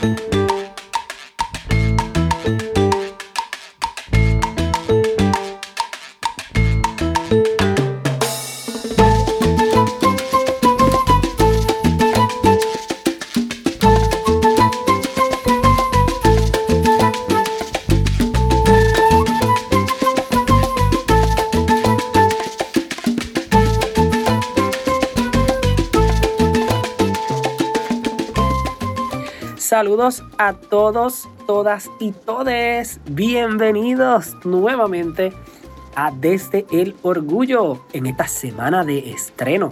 Bye. Saludos a todos, todas y todes. Bienvenidos nuevamente a Desde el Orgullo en esta semana de estreno.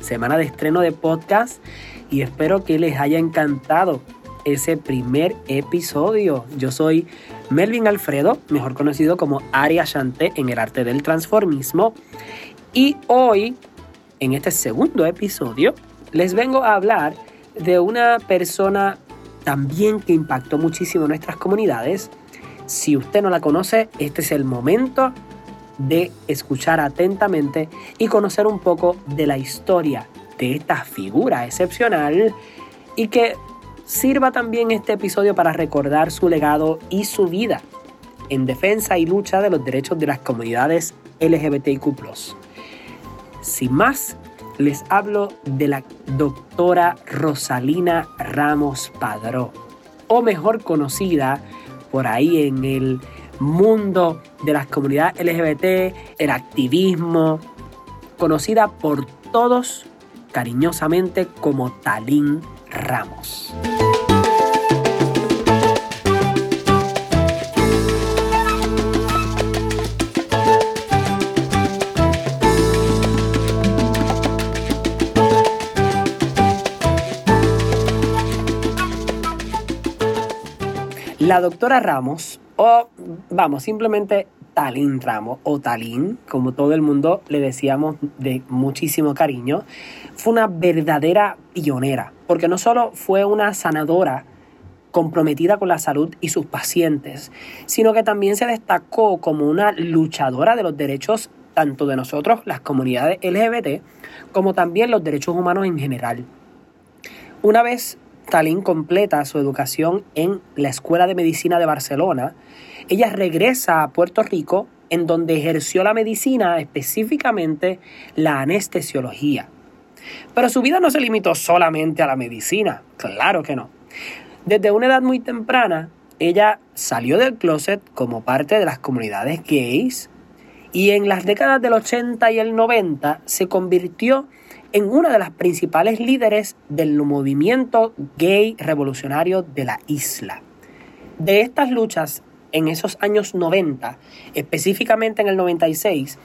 Semana de estreno de podcast y espero que les haya encantado ese primer episodio. Yo soy Melvin Alfredo, mejor conocido como Aria Chanté en el arte del transformismo. Y hoy, en este segundo episodio, les vengo a hablar de una persona también que impactó muchísimo nuestras comunidades. Si usted no la conoce, este es el momento de escuchar atentamente y conocer un poco de la historia de esta figura excepcional y que sirva también este episodio para recordar su legado y su vida en defensa y lucha de los derechos de las comunidades LGBTIQ. Sin más, les hablo de la doctora Rosalina Ramos Padró, o mejor conocida por ahí en el mundo de las comunidades LGBT, el activismo, conocida por todos cariñosamente como Talín Ramos. La doctora Ramos, o vamos, simplemente Talín Ramos, o Talín, como todo el mundo le decíamos de muchísimo cariño, fue una verdadera pionera, porque no solo fue una sanadora comprometida con la salud y sus pacientes, sino que también se destacó como una luchadora de los derechos tanto de nosotros, las comunidades LGBT, como también los derechos humanos en general. Una vez Talín completa su educación en la Escuela de Medicina de Barcelona. Ella regresa a Puerto Rico en donde ejerció la medicina, específicamente la anestesiología. Pero su vida no se limitó solamente a la medicina, claro que no. Desde una edad muy temprana, ella salió del closet como parte de las comunidades gays y en las décadas del 80 y el 90 se convirtió en una de las principales líderes del movimiento gay revolucionario de la isla. De estas luchas en esos años 90, específicamente en el 96,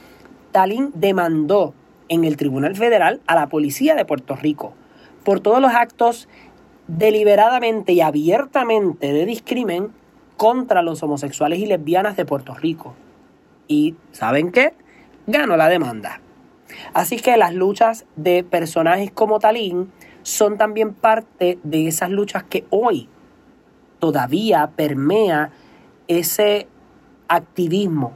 Talín demandó en el Tribunal Federal a la Policía de Puerto Rico por todos los actos deliberadamente y abiertamente de discrimen contra los homosexuales y lesbianas de Puerto Rico. Y ¿saben qué? Ganó la demanda. Así que las luchas de personajes como Talín son también parte de esas luchas que hoy todavía permea ese activismo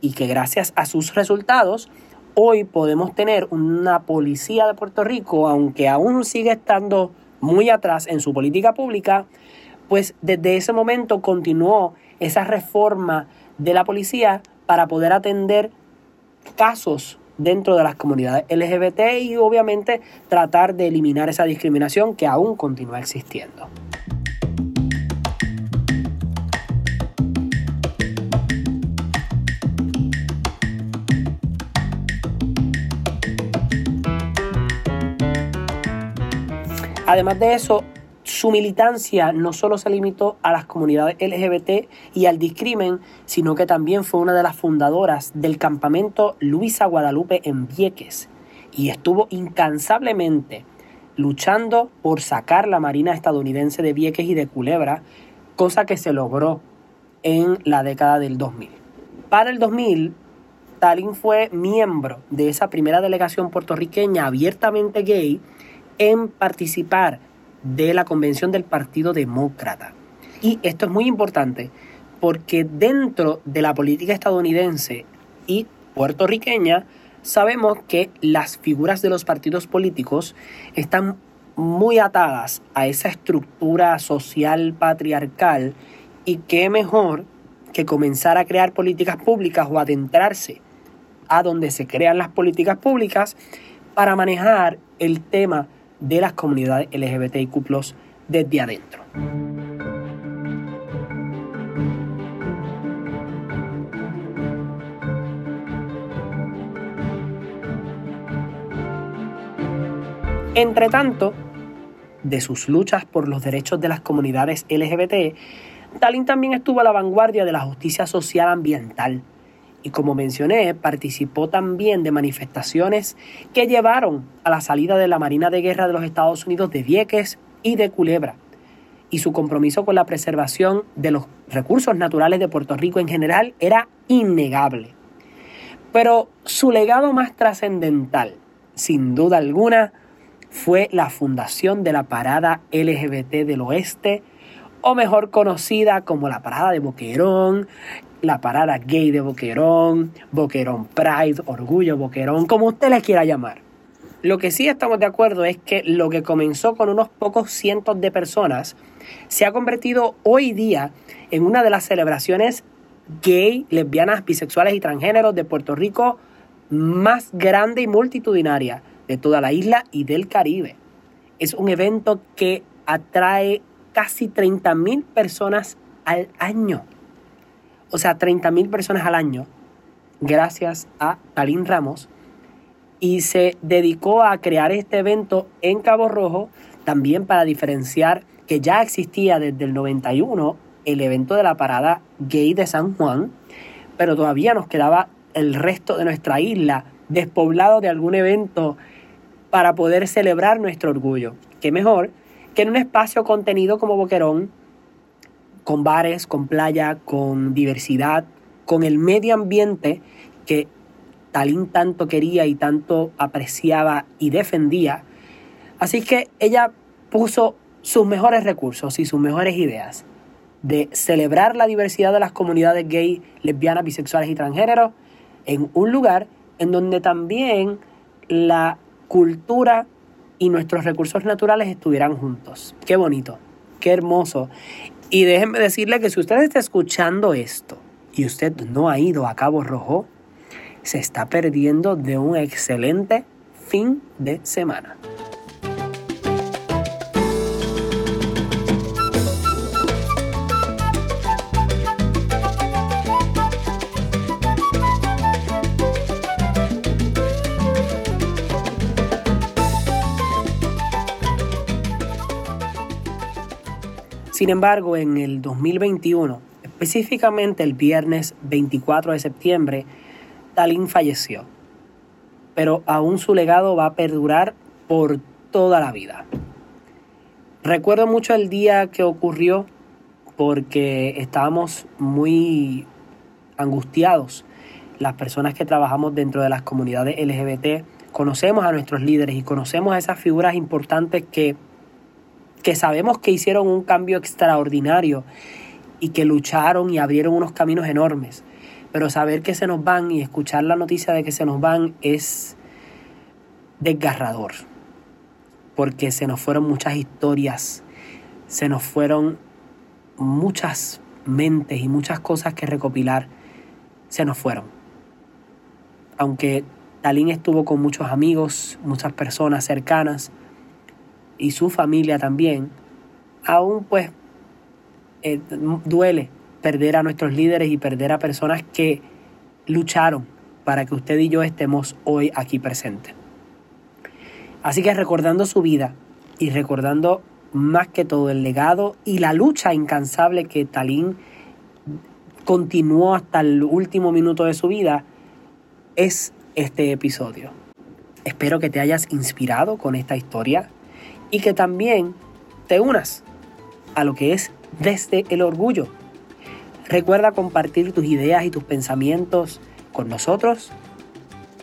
y que gracias a sus resultados hoy podemos tener una policía de Puerto Rico, aunque aún sigue estando muy atrás en su política pública, pues desde ese momento continuó esa reforma de la policía para poder atender casos dentro de las comunidades LGBT y obviamente tratar de eliminar esa discriminación que aún continúa existiendo. Además de eso, su militancia no solo se limitó a las comunidades LGBT y al discrimen, sino que también fue una de las fundadoras del campamento Luisa Guadalupe en Vieques y estuvo incansablemente luchando por sacar la Marina estadounidense de Vieques y de Culebra, cosa que se logró en la década del 2000. Para el 2000, Talín fue miembro de esa primera delegación puertorriqueña abiertamente gay en participar de la convención del Partido Demócrata. Y esto es muy importante porque dentro de la política estadounidense y puertorriqueña sabemos que las figuras de los partidos políticos están muy atadas a esa estructura social patriarcal y qué mejor que comenzar a crear políticas públicas o adentrarse a donde se crean las políticas públicas para manejar el tema de las comunidades LGBTIQ desde adentro. Entre tanto, de sus luchas por los derechos de las comunidades LGBT, Talín también estuvo a la vanguardia de la justicia social ambiental y como mencioné, participó también de manifestaciones que llevaron a la salida de la Marina de Guerra de los Estados Unidos de Vieques y de Culebra y su compromiso con la preservación de los recursos naturales de Puerto Rico en general era innegable. Pero su legado más trascendental, sin duda alguna, fue la fundación de la Parada LGBT del Oeste, o mejor conocida como la Parada de Boquerón, la Parada Gay de Boquerón, Boquerón Pride, Orgullo Boquerón, como usted le quiera llamar. Lo que sí estamos de acuerdo es que lo que comenzó con unos pocos cientos de personas se ha convertido hoy día en una de las celebraciones gay, lesbianas, bisexuales y transgéneros de Puerto Rico más grande y multitudinaria de toda la isla y del Caribe. Es un evento que atrae casi 30.000 personas al año. O sea, 30.000 personas al año, gracias a Talín Ramos. Y se dedicó a crear este evento en Cabo Rojo, también para diferenciar que ya existía desde el 91 el evento de la parada gay de San Juan, pero todavía nos quedaba el resto de nuestra isla despoblado de algún evento para poder celebrar nuestro orgullo. Qué mejor que en un espacio contenido como Boquerón, con bares, con playa, con diversidad, con el medio ambiente que Talín tanto quería y tanto apreciaba y defendía. Así que ella puso sus mejores recursos y sus mejores ideas de celebrar la diversidad de las comunidades gay, lesbianas, bisexuales y transgéneros en un lugar en donde también la cultura y nuestros recursos naturales estuvieran juntos. Qué bonito, qué hermoso. Y déjenme decirle que si usted está escuchando esto y usted no ha ido a Cabo Rojo, se está perdiendo de un excelente fin de semana. Sin embargo, en el 2021, específicamente el viernes 24 de septiembre, Talín falleció. Pero aún su legado va a perdurar por toda la vida. Recuerdo mucho el día que ocurrió porque estábamos muy angustiados. Las personas que trabajamos dentro de las comunidades LGBT conocemos a nuestros líderes y conocemos a esas figuras importantes que que sabemos que hicieron un cambio extraordinario y que lucharon y abrieron unos caminos enormes. Pero saber que se nos van y escuchar la noticia de que se nos van es desgarrador. Porque se nos fueron muchas historias, se nos fueron muchas mentes y muchas cosas que recopilar. Se nos fueron. Aunque Talín estuvo con muchos amigos, muchas personas cercanas, y su familia también, aún pues eh, duele perder a nuestros líderes y perder a personas que lucharon para que usted y yo estemos hoy aquí presentes. Así que recordando su vida y recordando más que todo el legado y la lucha incansable que Talín continuó hasta el último minuto de su vida, es este episodio. Espero que te hayas inspirado con esta historia, y que también te unas a lo que es desde el orgullo. Recuerda compartir tus ideas y tus pensamientos con nosotros,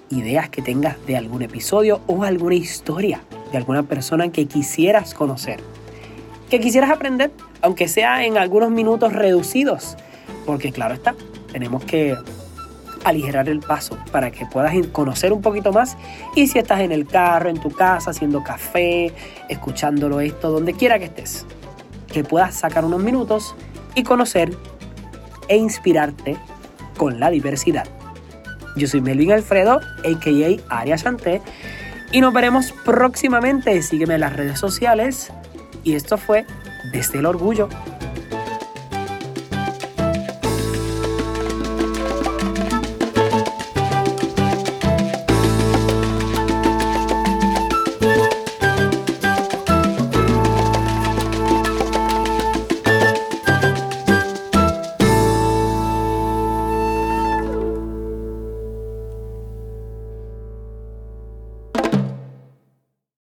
ideas que tengas de algún episodio o alguna historia de alguna persona que quisieras conocer, que quisieras aprender, aunque sea en algunos minutos reducidos, porque claro está, tenemos que aligerar el paso para que puedas conocer un poquito más. Y si estás en el carro, en tu casa, haciendo café, escuchándolo esto, donde quiera que estés, que puedas sacar unos minutos y conocer e inspirarte con la diversidad. Yo soy Melvin Alfredo, a.k.a. Aria Chanté, y nos veremos próximamente. Sígueme en las redes sociales. Y esto fue Desde el Orgullo.